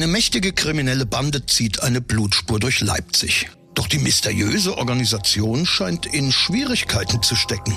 Eine mächtige kriminelle Bande zieht eine Blutspur durch Leipzig. Doch die mysteriöse Organisation scheint in Schwierigkeiten zu stecken.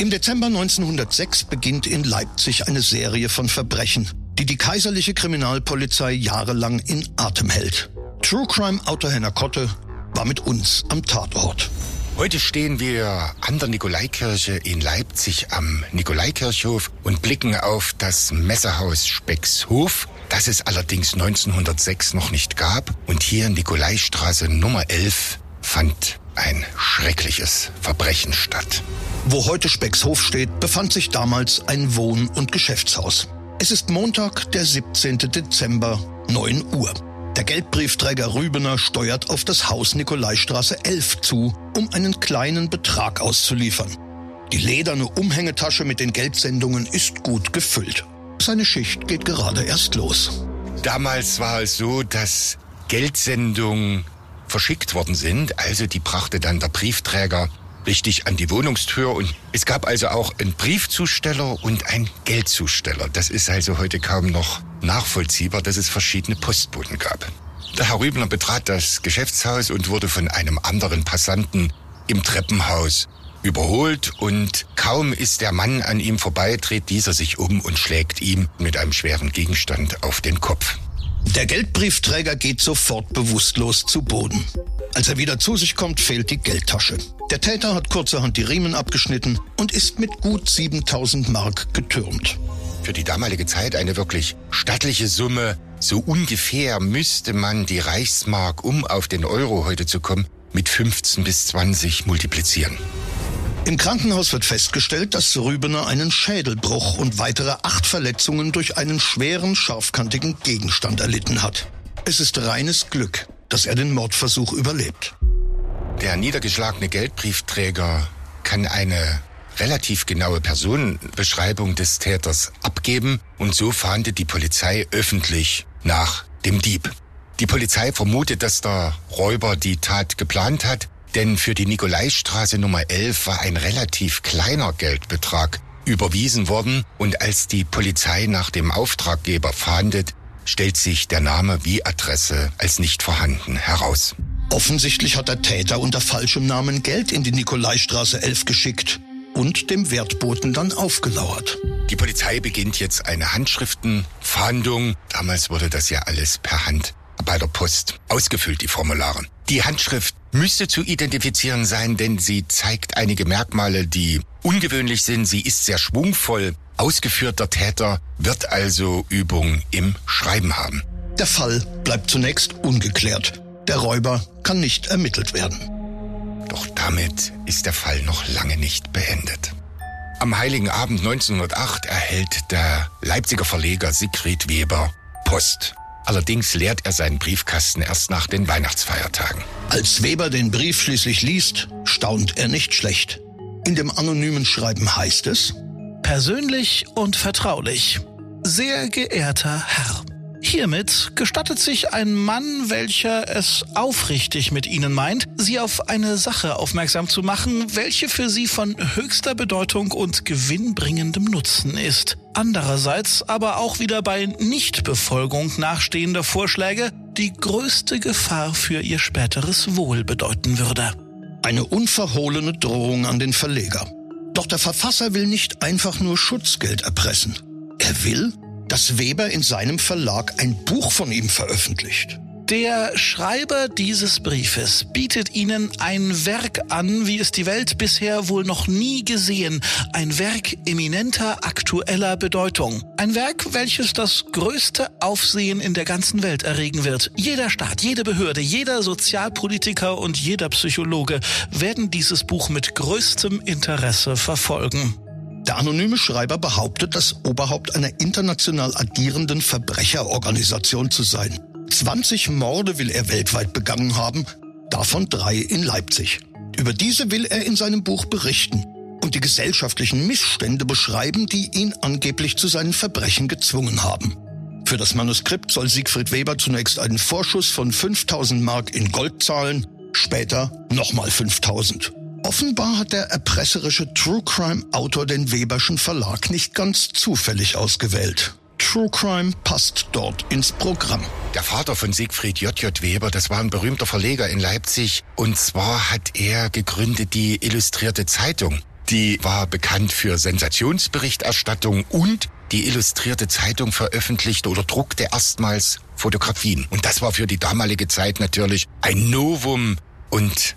Im Dezember 1906 beginnt in Leipzig eine Serie von Verbrechen, die die kaiserliche Kriminalpolizei jahrelang in Atem hält. True Crime Autor Henner Kotte war mit uns am Tatort. Heute stehen wir an der Nikolaikirche in Leipzig am Nikolaikirchhof und blicken auf das Messehaus Speckshof, das es allerdings 1906 noch nicht gab. Und hier in Nikolaistraße Nummer 11 fand ein schreckliches Verbrechen statt. Wo heute Speckshof steht, befand sich damals ein Wohn- und Geschäftshaus. Es ist Montag, der 17. Dezember, 9 Uhr. Der Geldbriefträger Rübener steuert auf das Haus Nikolaistraße 11 zu, um einen kleinen Betrag auszuliefern. Die lederne Umhängetasche mit den Geldsendungen ist gut gefüllt. Seine Schicht geht gerade erst los. Damals war es so, dass Geldsendungen verschickt worden sind. Also die brachte dann der Briefträger richtig an die Wohnungstür und es gab also auch einen Briefzusteller und einen Geldzusteller. Das ist also heute kaum noch nachvollziehbar, dass es verschiedene Postboten gab. Der Herr Rübner betrat das Geschäftshaus und wurde von einem anderen Passanten im Treppenhaus überholt und kaum ist der Mann an ihm vorbei, dreht dieser sich um und schlägt ihm mit einem schweren Gegenstand auf den Kopf. Der Geldbriefträger geht sofort bewusstlos zu Boden. Als er wieder zu sich kommt, fehlt die Geldtasche. Der Täter hat kurzerhand die Riemen abgeschnitten und ist mit gut 7000 Mark getürmt. Für die damalige Zeit eine wirklich stattliche Summe. So ungefähr müsste man die Reichsmark, um auf den Euro heute zu kommen, mit 15 bis 20 multiplizieren. Im Krankenhaus wird festgestellt, dass Rübener einen Schädelbruch und weitere acht Verletzungen durch einen schweren, scharfkantigen Gegenstand erlitten hat. Es ist reines Glück, dass er den Mordversuch überlebt. Der niedergeschlagene Geldbriefträger kann eine relativ genaue Personenbeschreibung des Täters abgeben und so fahndet die Polizei öffentlich nach dem Dieb. Die Polizei vermutet, dass der Räuber die Tat geplant hat, denn für die Nikolaistraße Nummer 11 war ein relativ kleiner Geldbetrag überwiesen worden und als die Polizei nach dem Auftraggeber fahndet, stellt sich der Name wie Adresse als nicht vorhanden heraus. Offensichtlich hat der Täter unter falschem Namen Geld in die Nikolaistraße 11 geschickt und dem Wertboten dann aufgelauert. Die Polizei beginnt jetzt eine Handschriftenfahndung. Damals wurde das ja alles per Hand bei der Post ausgefüllt, die Formulare. Die Handschrift müsste zu identifizieren sein, denn sie zeigt einige Merkmale, die ungewöhnlich sind. Sie ist sehr schwungvoll. Ausgeführter Täter wird also Übung im Schreiben haben. Der Fall bleibt zunächst ungeklärt. Der Räuber kann nicht ermittelt werden. Doch damit ist der Fall noch lange nicht beendet. Am heiligen Abend 1908 erhält der Leipziger Verleger Siegfried Weber Post. Allerdings leert er seinen Briefkasten erst nach den Weihnachtsfeiertagen. Als Weber den Brief schließlich liest, staunt er nicht schlecht. In dem anonymen Schreiben heißt es, Persönlich und vertraulich. Sehr geehrter Herr. Hiermit gestattet sich ein Mann, welcher es aufrichtig mit Ihnen meint, Sie auf eine Sache aufmerksam zu machen, welche für Sie von höchster Bedeutung und gewinnbringendem Nutzen ist. Andererseits aber auch wieder bei Nichtbefolgung nachstehender Vorschläge die größte Gefahr für Ihr späteres Wohl bedeuten würde. Eine unverhohlene Drohung an den Verleger. Doch der Verfasser will nicht einfach nur Schutzgeld erpressen. Er will, dass Weber in seinem Verlag ein Buch von ihm veröffentlicht. Der Schreiber dieses Briefes bietet Ihnen ein Werk an, wie es die Welt bisher wohl noch nie gesehen. Ein Werk eminenter aktueller Bedeutung. Ein Werk, welches das größte Aufsehen in der ganzen Welt erregen wird. Jeder Staat, jede Behörde, jeder Sozialpolitiker und jeder Psychologe werden dieses Buch mit größtem Interesse verfolgen. Der anonyme Schreiber behauptet, das Oberhaupt einer international agierenden Verbrecherorganisation zu sein. 20 Morde will er weltweit begangen haben, davon drei in Leipzig. Über diese will er in seinem Buch berichten und die gesellschaftlichen Missstände beschreiben, die ihn angeblich zu seinen Verbrechen gezwungen haben. Für das Manuskript soll Siegfried Weber zunächst einen Vorschuss von 5000 Mark in Gold zahlen, später nochmal 5000. Offenbar hat der erpresserische True Crime Autor den Weberschen Verlag nicht ganz zufällig ausgewählt. True Crime passt dort ins Programm. Der Vater von Siegfried J.J. Weber, das war ein berühmter Verleger in Leipzig. Und zwar hat er gegründet die Illustrierte Zeitung. Die war bekannt für Sensationsberichterstattung und die Illustrierte Zeitung veröffentlichte oder druckte erstmals Fotografien. Und das war für die damalige Zeit natürlich ein Novum und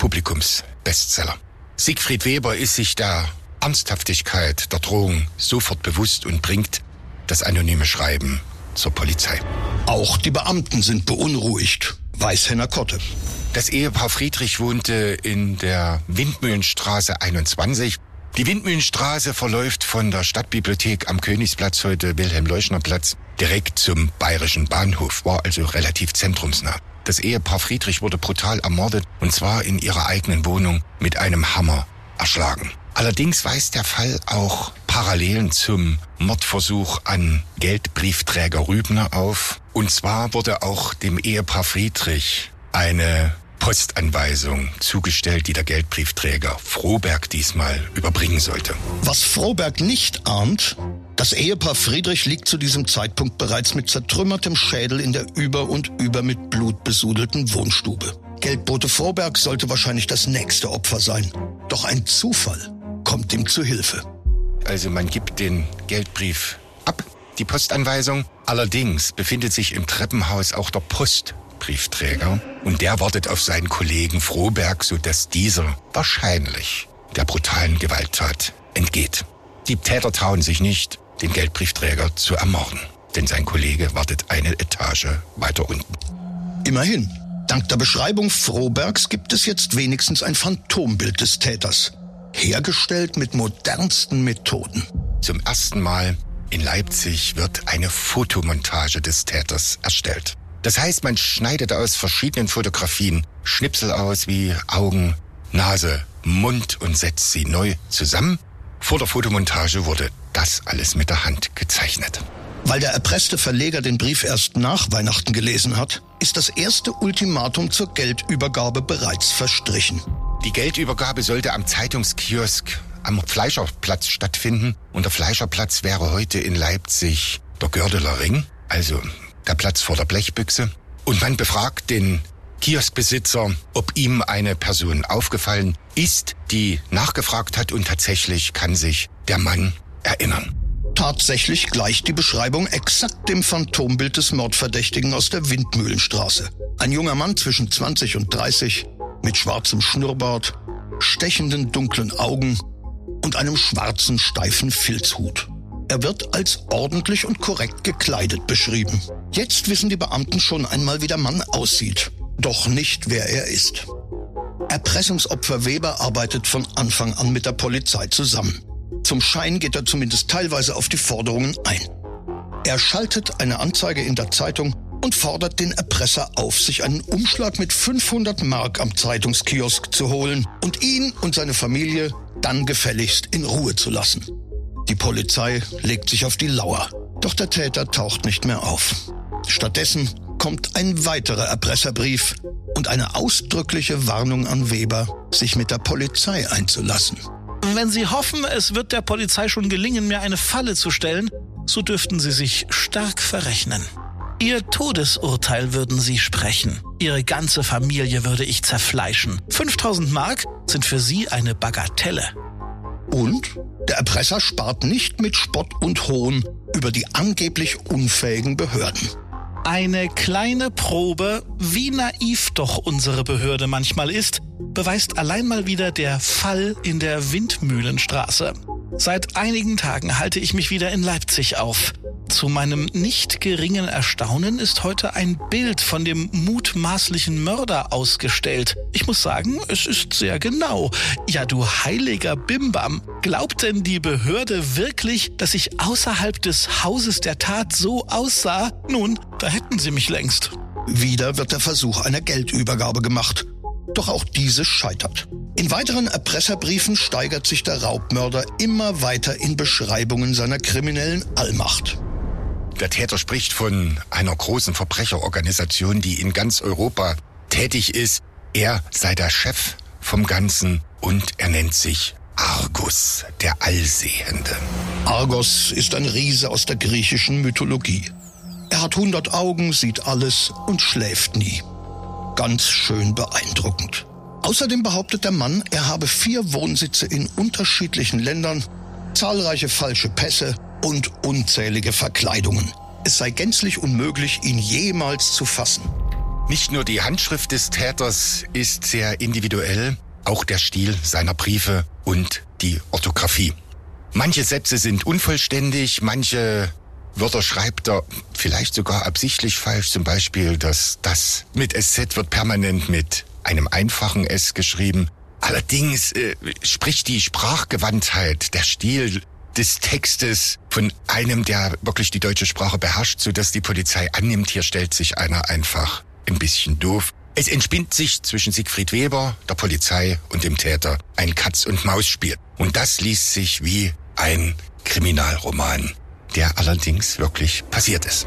Publikumsbestseller. Siegfried Weber ist sich der Ernsthaftigkeit der Drohung sofort bewusst und bringt das anonyme Schreiben zur Polizei. Auch die Beamten sind beunruhigt, weiß Henner Kotte. Das Ehepaar Friedrich wohnte in der Windmühlenstraße 21. Die Windmühlenstraße verläuft von der Stadtbibliothek am Königsplatz, heute Wilhelm-Leuschner-Platz, direkt zum bayerischen Bahnhof, war also relativ zentrumsnah. Das Ehepaar Friedrich wurde brutal ermordet und zwar in ihrer eigenen Wohnung mit einem Hammer erschlagen. Allerdings weist der Fall auch Parallelen zum Mordversuch an Geldbriefträger Rübner auf. Und zwar wurde auch dem Ehepaar Friedrich eine Postanweisung zugestellt, die der Geldbriefträger Froberg diesmal überbringen sollte. Was Froberg nicht ahnt, das Ehepaar Friedrich liegt zu diesem Zeitpunkt bereits mit zertrümmertem Schädel in der über und über mit Blut besudelten Wohnstube. Geldbote Froberg sollte wahrscheinlich das nächste Opfer sein. Doch ein Zufall kommt ihm zu Hilfe. Also man gibt den Geldbrief ab, die Postanweisung. Allerdings befindet sich im Treppenhaus auch der Post Briefträger und der wartet auf seinen Kollegen Froberg, sodass dieser wahrscheinlich der brutalen Gewalttat entgeht. Die Täter trauen sich nicht, den Geldbriefträger zu ermorden, denn sein Kollege wartet eine Etage weiter unten. Immerhin, dank der Beschreibung Frobergs gibt es jetzt wenigstens ein Phantombild des Täters, hergestellt mit modernsten Methoden. Zum ersten Mal in Leipzig wird eine Fotomontage des Täters erstellt. Das heißt, man schneidet aus verschiedenen Fotografien Schnipsel aus wie Augen, Nase, Mund und setzt sie neu zusammen. Vor der Fotomontage wurde das alles mit der Hand gezeichnet. Weil der erpresste Verleger den Brief erst nach Weihnachten gelesen hat, ist das erste Ultimatum zur Geldübergabe bereits verstrichen. Die Geldübergabe sollte am Zeitungskiosk am Fleischerplatz stattfinden und der Fleischerplatz wäre heute in Leipzig der Gördeler Ring, also der Platz vor der Blechbüchse. Und man befragt den Kioskbesitzer, ob ihm eine Person aufgefallen ist, die nachgefragt hat und tatsächlich kann sich der Mann erinnern. Tatsächlich gleicht die Beschreibung exakt dem Phantombild des Mordverdächtigen aus der Windmühlenstraße. Ein junger Mann zwischen 20 und 30 mit schwarzem Schnurrbart, stechenden dunklen Augen und einem schwarzen steifen Filzhut. Er wird als ordentlich und korrekt gekleidet beschrieben. Jetzt wissen die Beamten schon einmal, wie der Mann aussieht, doch nicht, wer er ist. Erpressungsopfer Weber arbeitet von Anfang an mit der Polizei zusammen. Zum Schein geht er zumindest teilweise auf die Forderungen ein. Er schaltet eine Anzeige in der Zeitung und fordert den Erpresser auf, sich einen Umschlag mit 500 Mark am Zeitungskiosk zu holen und ihn und seine Familie dann gefälligst in Ruhe zu lassen. Die Polizei legt sich auf die Lauer. Doch der Täter taucht nicht mehr auf. Stattdessen kommt ein weiterer Erpresserbrief und eine ausdrückliche Warnung an Weber, sich mit der Polizei einzulassen. Wenn Sie hoffen, es wird der Polizei schon gelingen, mir eine Falle zu stellen, so dürften Sie sich stark verrechnen. Ihr Todesurteil würden Sie sprechen. Ihre ganze Familie würde ich zerfleischen. 5000 Mark sind für Sie eine Bagatelle. Und der Erpresser spart nicht mit Spott und Hohn über die angeblich unfähigen Behörden. Eine kleine Probe, wie naiv doch unsere Behörde manchmal ist, beweist allein mal wieder der Fall in der Windmühlenstraße. Seit einigen Tagen halte ich mich wieder in Leipzig auf. Zu meinem nicht geringen Erstaunen ist heute ein Bild von dem mutmaßlichen Mörder ausgestellt. Ich muss sagen, es ist sehr genau. Ja, du heiliger Bimbam. Glaubt denn die Behörde wirklich, dass ich außerhalb des Hauses der Tat so aussah? Nun, da hätten sie mich längst. Wieder wird der Versuch einer Geldübergabe gemacht. Doch auch diese scheitert. In weiteren Erpresserbriefen steigert sich der Raubmörder immer weiter in Beschreibungen seiner kriminellen Allmacht. Der Täter spricht von einer großen Verbrecherorganisation, die in ganz Europa tätig ist. Er sei der Chef vom Ganzen und er nennt sich Argus, der Allsehende. Argos ist ein Riese aus der griechischen Mythologie. Er hat hundert Augen, sieht alles und schläft nie. Ganz schön beeindruckend. Außerdem behauptet der Mann, er habe vier Wohnsitze in unterschiedlichen Ländern, zahlreiche falsche Pässe und unzählige Verkleidungen. Es sei gänzlich unmöglich, ihn jemals zu fassen. Nicht nur die Handschrift des Täters ist sehr individuell, auch der Stil seiner Briefe und die Orthographie. Manche Sätze sind unvollständig, manche Wörter schreibt er vielleicht sogar absichtlich falsch. Zum Beispiel, dass das mit SZ wird permanent mit einem einfachen S geschrieben. Allerdings äh, spricht die Sprachgewandtheit, der Stil des Textes von einem, der wirklich die deutsche Sprache beherrscht, so dass die Polizei annimmt, hier stellt sich einer einfach ein bisschen doof. Es entspinnt sich zwischen Siegfried Weber, der Polizei und dem Täter ein Katz-und-Maus-Spiel. Und das liest sich wie ein Kriminalroman, der allerdings wirklich passiert ist.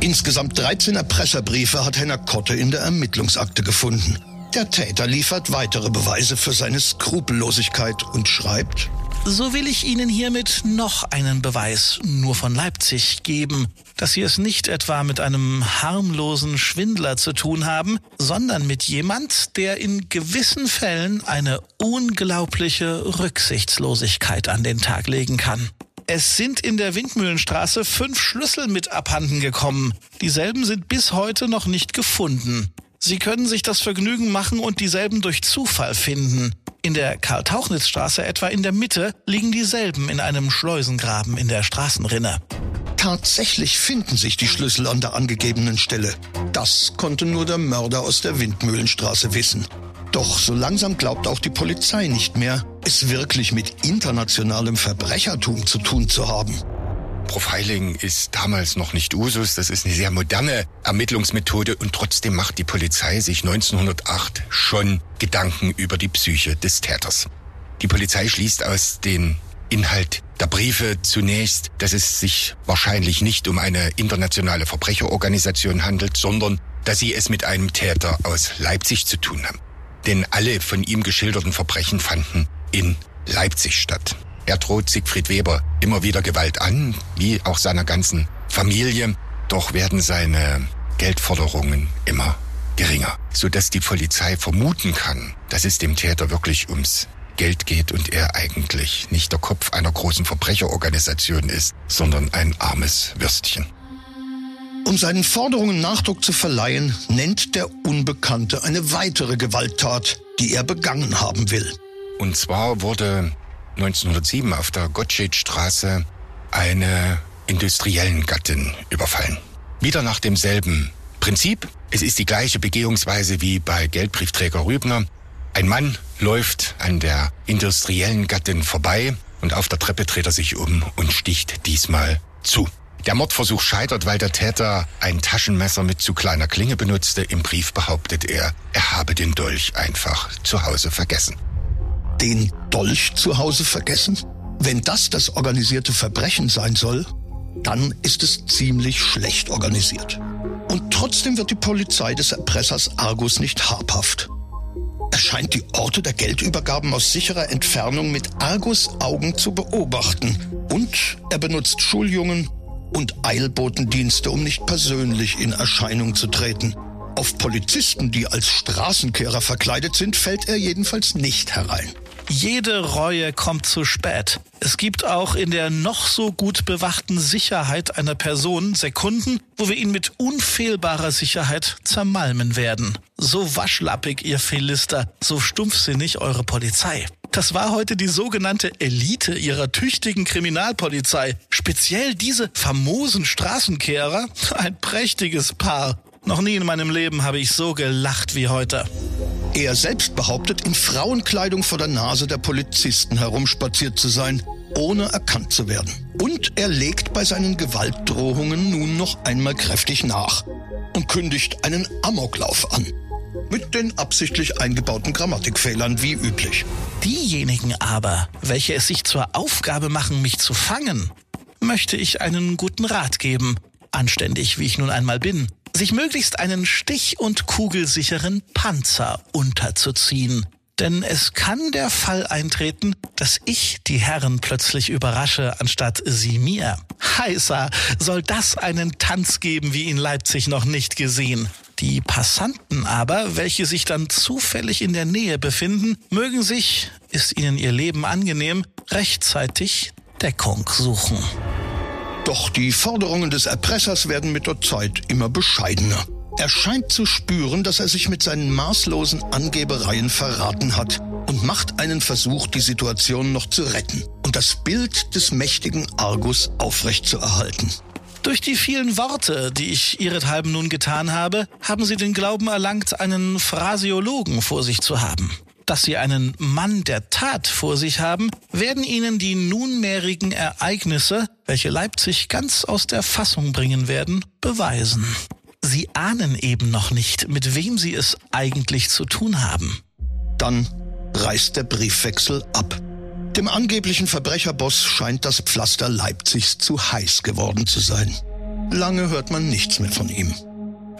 Insgesamt 13 Erpresserbriefe hat Henner Kotte in der Ermittlungsakte gefunden. Der Täter liefert weitere Beweise für seine Skrupellosigkeit und schreibt, so will ich Ihnen hiermit noch einen Beweis nur von Leipzig geben, dass Sie es nicht etwa mit einem harmlosen Schwindler zu tun haben, sondern mit jemand, der in gewissen Fällen eine unglaubliche Rücksichtslosigkeit an den Tag legen kann. Es sind in der Windmühlenstraße fünf Schlüssel mit abhanden gekommen. Dieselben sind bis heute noch nicht gefunden. Sie können sich das Vergnügen machen und dieselben durch Zufall finden. In der Karl-Tauchnitz-Straße etwa in der Mitte liegen dieselben in einem Schleusengraben in der Straßenrinne. Tatsächlich finden sich die Schlüssel an der angegebenen Stelle. Das konnte nur der Mörder aus der Windmühlenstraße wissen. Doch so langsam glaubt auch die Polizei nicht mehr, es wirklich mit internationalem Verbrechertum zu tun zu haben. Profiling ist damals noch nicht Usus, das ist eine sehr moderne Ermittlungsmethode und trotzdem macht die Polizei sich 1908 schon Gedanken über die Psyche des Täters. Die Polizei schließt aus den Inhalt der Briefe zunächst, dass es sich wahrscheinlich nicht um eine internationale Verbrecherorganisation handelt, sondern dass sie es mit einem Täter aus Leipzig zu tun haben denn alle von ihm geschilderten Verbrechen fanden in Leipzig statt. Er droht Siegfried Weber immer wieder Gewalt an, wie auch seiner ganzen Familie, doch werden seine Geldforderungen immer geringer, so dass die Polizei vermuten kann, dass es dem Täter wirklich ums Geld geht und er eigentlich nicht der Kopf einer großen Verbrecherorganisation ist, sondern ein armes Würstchen. Um seinen Forderungen Nachdruck zu verleihen, nennt der Unbekannte eine weitere Gewalttat, die er begangen haben will. Und zwar wurde 1907 auf der Gottschedstraße eine industriellen Gattin überfallen. Wieder nach demselben Prinzip. Es ist die gleiche Begehungsweise wie bei Geldbriefträger Rübner. Ein Mann läuft an der industriellen Gattin vorbei und auf der Treppe dreht er sich um und sticht diesmal zu. Der Mordversuch scheitert, weil der Täter ein Taschenmesser mit zu kleiner Klinge benutzte. Im Brief behauptet er, er habe den Dolch einfach zu Hause vergessen. Den Dolch zu Hause vergessen? Wenn das das organisierte Verbrechen sein soll, dann ist es ziemlich schlecht organisiert. Und trotzdem wird die Polizei des Erpressers Argus nicht habhaft. Er scheint die Orte der Geldübergaben aus sicherer Entfernung mit Argus Augen zu beobachten. Und er benutzt Schuljungen, und Eilbotendienste, um nicht persönlich in Erscheinung zu treten. Auf Polizisten, die als Straßenkehrer verkleidet sind, fällt er jedenfalls nicht herein. Jede Reue kommt zu spät. Es gibt auch in der noch so gut bewachten Sicherheit einer Person Sekunden, wo wir ihn mit unfehlbarer Sicherheit zermalmen werden. So waschlappig, ihr Philister, so stumpfsinnig eure Polizei. Das war heute die sogenannte Elite ihrer tüchtigen Kriminalpolizei. Speziell diese famosen Straßenkehrer. Ein prächtiges Paar. Noch nie in meinem Leben habe ich so gelacht wie heute. Er selbst behauptet, in Frauenkleidung vor der Nase der Polizisten herumspaziert zu sein, ohne erkannt zu werden. Und er legt bei seinen Gewaltdrohungen nun noch einmal kräftig nach und kündigt einen Amoklauf an. Mit den absichtlich eingebauten Grammatikfehlern wie üblich. Diejenigen aber, welche es sich zur Aufgabe machen, mich zu fangen, möchte ich einen guten Rat geben, anständig wie ich nun einmal bin, sich möglichst einen stich- und kugelsicheren Panzer unterzuziehen. Denn es kann der Fall eintreten, dass ich die Herren plötzlich überrasche, anstatt sie mir. Heißer, soll das einen Tanz geben, wie in Leipzig noch nicht gesehen. Die Passanten aber, welche sich dann zufällig in der Nähe befinden, mögen sich, ist ihnen ihr Leben angenehm, rechtzeitig Deckung suchen. Doch die Forderungen des Erpressers werden mit der Zeit immer bescheidener. Er scheint zu spüren, dass er sich mit seinen maßlosen Angebereien verraten hat und macht einen Versuch, die Situation noch zu retten und das Bild des mächtigen Argus aufrechtzuerhalten. Durch die vielen Worte, die ich ihrethalben nun getan habe, haben sie den Glauben erlangt, einen Phrasiologen vor sich zu haben. Dass sie einen Mann der Tat vor sich haben, werden ihnen die nunmehrigen Ereignisse, welche Leipzig ganz aus der Fassung bringen werden, beweisen. Sie ahnen eben noch nicht, mit wem sie es eigentlich zu tun haben. Dann reißt der Briefwechsel ab. Dem angeblichen Verbrecherboss scheint das Pflaster Leipzigs zu heiß geworden zu sein. Lange hört man nichts mehr von ihm.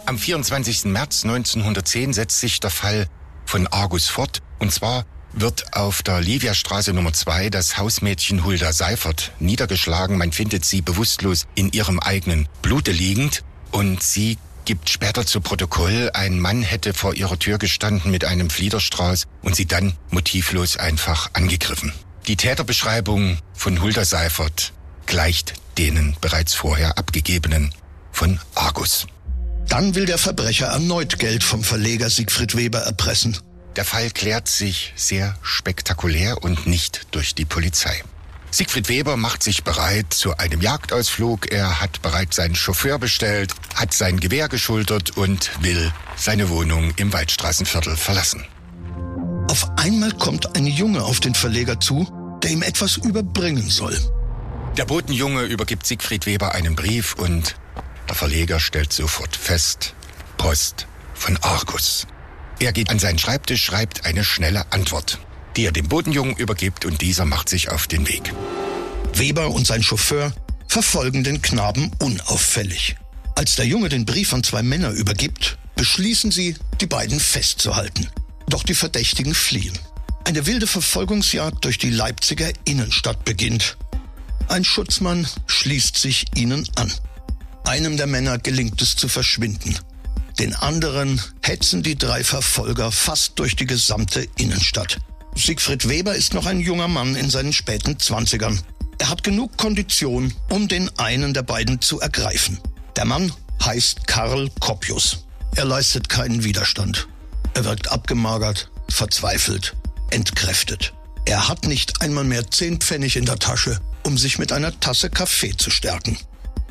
Am 24. März 1910 setzt sich der Fall von Argus fort. Und zwar wird auf der Liviastraße Nummer 2 das Hausmädchen Hulda Seifert niedergeschlagen. Man findet sie bewusstlos in ihrem eigenen Blute liegend und sie gibt später zu Protokoll, ein Mann hätte vor ihrer Tür gestanden mit einem Fliederstrauß und sie dann motivlos einfach angegriffen. Die Täterbeschreibung von Hulda Seifert gleicht denen bereits vorher abgegebenen von Argus. Dann will der Verbrecher erneut Geld vom Verleger Siegfried Weber erpressen. Der Fall klärt sich sehr spektakulär und nicht durch die Polizei. Siegfried Weber macht sich bereit zu einem Jagdausflug. Er hat bereits seinen Chauffeur bestellt, hat sein Gewehr geschultert und will seine Wohnung im Waldstraßenviertel verlassen. Auf einmal kommt ein Junge auf den Verleger zu, der ihm etwas überbringen soll. Der Botenjunge übergibt Siegfried Weber einen Brief und der Verleger stellt sofort fest, Post von Argus. Er geht an seinen Schreibtisch, schreibt eine schnelle Antwort die er dem Bodenjungen übergibt und dieser macht sich auf den Weg. Weber und sein Chauffeur verfolgen den Knaben unauffällig. Als der Junge den Brief an zwei Männer übergibt, beschließen sie, die beiden festzuhalten. Doch die Verdächtigen fliehen. Eine wilde Verfolgungsjagd durch die Leipziger Innenstadt beginnt. Ein Schutzmann schließt sich ihnen an. Einem der Männer gelingt es zu verschwinden. Den anderen hetzen die drei Verfolger fast durch die gesamte Innenstadt. Siegfried Weber ist noch ein junger Mann in seinen späten Zwanzigern. Er hat genug Kondition, um den einen der beiden zu ergreifen. Der Mann heißt Karl Koppius. Er leistet keinen Widerstand. Er wirkt abgemagert, verzweifelt, entkräftet. Er hat nicht einmal mehr zehn Pfennig in der Tasche, um sich mit einer Tasse Kaffee zu stärken.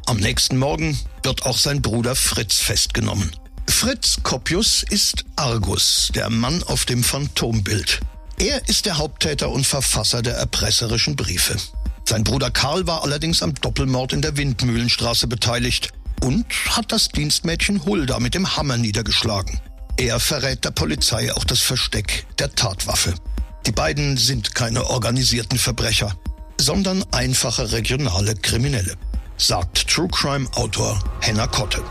Am nächsten Morgen wird auch sein Bruder Fritz festgenommen. Fritz Koppius ist Argus, der Mann auf dem Phantombild. Er ist der Haupttäter und Verfasser der erpresserischen Briefe. Sein Bruder Karl war allerdings am Doppelmord in der Windmühlenstraße beteiligt und hat das Dienstmädchen Hulda mit dem Hammer niedergeschlagen. Er verrät der Polizei auch das Versteck der Tatwaffe. Die beiden sind keine organisierten Verbrecher, sondern einfache regionale Kriminelle, sagt True Crime Autor Henna Kotte.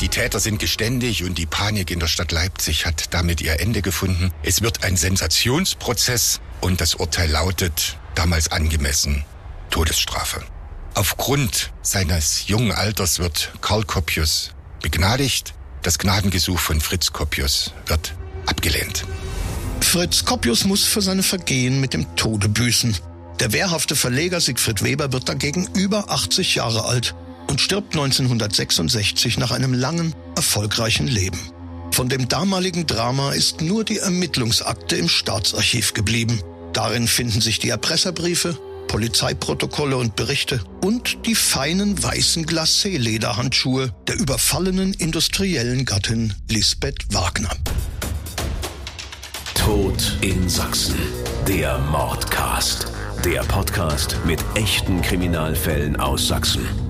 Die Täter sind geständig und die Panik in der Stadt Leipzig hat damit ihr Ende gefunden. Es wird ein Sensationsprozess und das Urteil lautet, damals angemessen, Todesstrafe. Aufgrund seines jungen Alters wird Karl Koppius begnadigt. Das Gnadengesuch von Fritz Koppius wird abgelehnt. Fritz Koppius muss für seine Vergehen mit dem Tode büßen. Der wehrhafte Verleger Siegfried Weber wird dagegen über 80 Jahre alt und stirbt 1966 nach einem langen, erfolgreichen Leben. Von dem damaligen Drama ist nur die Ermittlungsakte im Staatsarchiv geblieben. Darin finden sich die Erpresserbriefe, Polizeiprotokolle und Berichte und die feinen weißen Glacé-Lederhandschuhe der überfallenen industriellen Gattin Lisbeth Wagner. Tod in Sachsen. Der Mordcast. Der Podcast mit echten Kriminalfällen aus Sachsen.